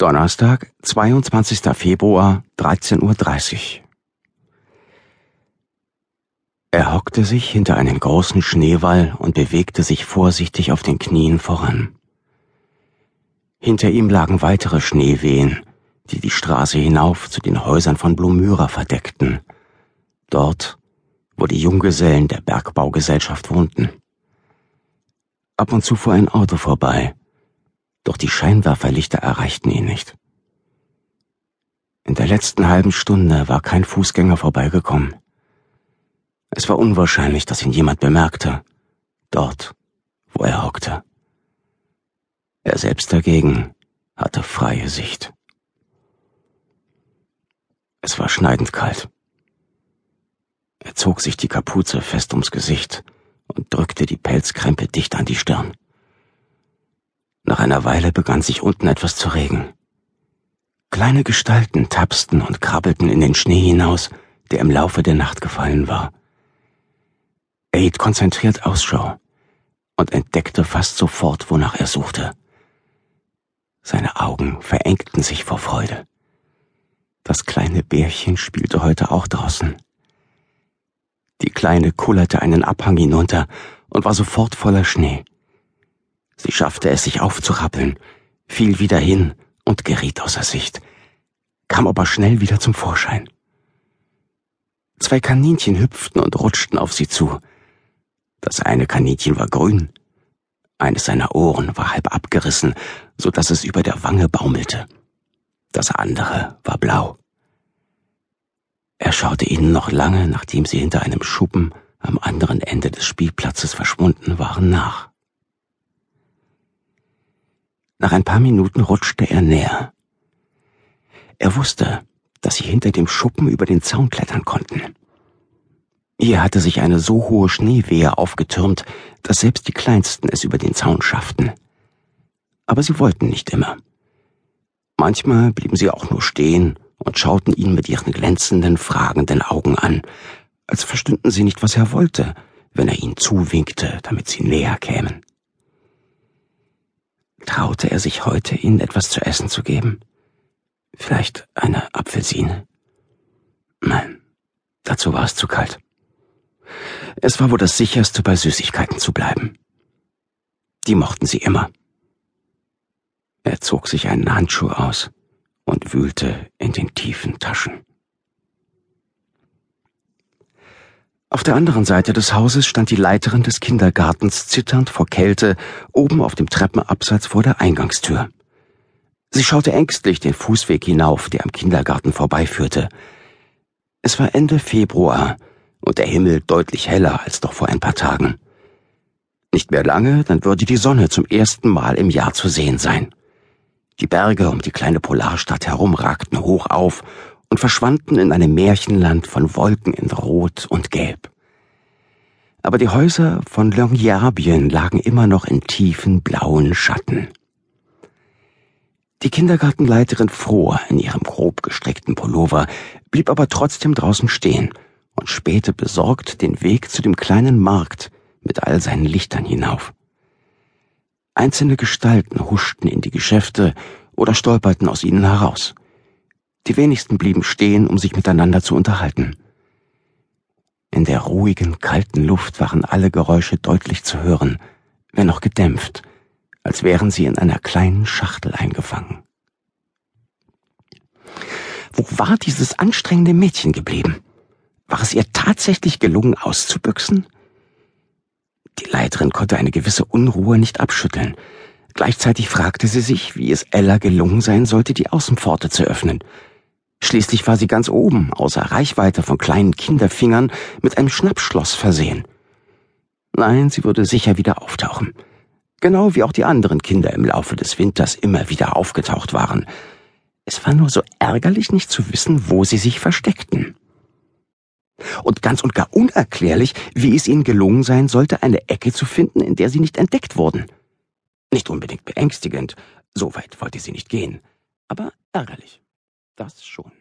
Donnerstag, 22. Februar, 13.30 Uhr. Er hockte sich hinter einen großen Schneewall und bewegte sich vorsichtig auf den Knien voran. Hinter ihm lagen weitere Schneewehen, die die Straße hinauf zu den Häusern von Blumyra verdeckten, dort, wo die Junggesellen der Bergbaugesellschaft wohnten. Ab und zu fuhr ein Auto vorbei, doch die Scheinwerferlichter erreichten ihn nicht. In der letzten halben Stunde war kein Fußgänger vorbeigekommen. Es war unwahrscheinlich, dass ihn jemand bemerkte, dort, wo er hockte. Er selbst dagegen hatte freie Sicht. Es war schneidend kalt. Er zog sich die Kapuze fest ums Gesicht und drückte die Pelzkrempe dicht an die Stirn. Nach einer Weile begann sich unten etwas zu regen. Kleine Gestalten tapsten und krabbelten in den Schnee hinaus, der im Laufe der Nacht gefallen war. Er hielt konzentriert Ausschau und entdeckte fast sofort, wonach er suchte. Seine Augen verengten sich vor Freude. Das kleine Bärchen spielte heute auch draußen. Die Kleine kullerte einen Abhang hinunter und war sofort voller Schnee. Sie schaffte es, sich aufzurappeln, fiel wieder hin und geriet außer Sicht, kam aber schnell wieder zum Vorschein. Zwei Kaninchen hüpften und rutschten auf sie zu. Das eine Kaninchen war grün, eines seiner Ohren war halb abgerissen, so dass es über der Wange baumelte. Das andere war blau. Er schaute ihnen noch lange, nachdem sie hinter einem Schuppen am anderen Ende des Spielplatzes verschwunden waren, nach. Nach ein paar Minuten rutschte er näher. Er wusste, dass sie hinter dem Schuppen über den Zaun klettern konnten. Hier hatte sich eine so hohe Schneewehe aufgetürmt, dass selbst die Kleinsten es über den Zaun schafften. Aber sie wollten nicht immer. Manchmal blieben sie auch nur stehen und schauten ihn mit ihren glänzenden, fragenden Augen an, als verstünden sie nicht, was er wollte, wenn er ihnen zuwinkte, damit sie näher kämen. Traute er sich heute, ihnen etwas zu essen zu geben? Vielleicht eine Apfelsine? Nein, dazu war es zu kalt. Es war wohl das sicherste, bei Süßigkeiten zu bleiben. Die mochten sie immer. Er zog sich einen Handschuh aus und wühlte in den tiefen Taschen. Der anderen Seite des Hauses stand die Leiterin des Kindergartens zitternd vor Kälte oben auf dem Treppenabsatz vor der Eingangstür. Sie schaute ängstlich den Fußweg hinauf, der am Kindergarten vorbeiführte. Es war Ende Februar und der Himmel deutlich heller als doch vor ein paar Tagen. Nicht mehr lange, dann würde die Sonne zum ersten Mal im Jahr zu sehen sein. Die Berge um die kleine Polarstadt herum ragten hoch auf und verschwanden in einem Märchenland von Wolken in Rot und Gelb. Aber die Häuser von Longyearbyen lagen immer noch in tiefen blauen Schatten. Die Kindergartenleiterin Froh in ihrem grob gestreckten Pullover blieb aber trotzdem draußen stehen und spähte besorgt den Weg zu dem kleinen Markt mit all seinen Lichtern hinauf. Einzelne Gestalten huschten in die Geschäfte oder stolperten aus ihnen heraus. Die wenigsten blieben stehen, um sich miteinander zu unterhalten. In der ruhigen, kalten Luft waren alle Geräusche deutlich zu hören, wenn auch gedämpft, als wären sie in einer kleinen Schachtel eingefangen. Wo war dieses anstrengende Mädchen geblieben? War es ihr tatsächlich gelungen, auszubüchsen? Die Leiterin konnte eine gewisse Unruhe nicht abschütteln. Gleichzeitig fragte sie sich, wie es Ella gelungen sein sollte, die Außenpforte zu öffnen. Schließlich war sie ganz oben, außer Reichweite von kleinen Kinderfingern, mit einem Schnappschloss versehen. Nein, sie würde sicher wieder auftauchen. Genau wie auch die anderen Kinder im Laufe des Winters immer wieder aufgetaucht waren. Es war nur so ärgerlich, nicht zu wissen, wo sie sich versteckten. Und ganz und gar unerklärlich, wie es ihnen gelungen sein sollte, eine Ecke zu finden, in der sie nicht entdeckt wurden. Nicht unbedingt beängstigend, so weit wollte sie nicht gehen, aber ärgerlich. Das schon.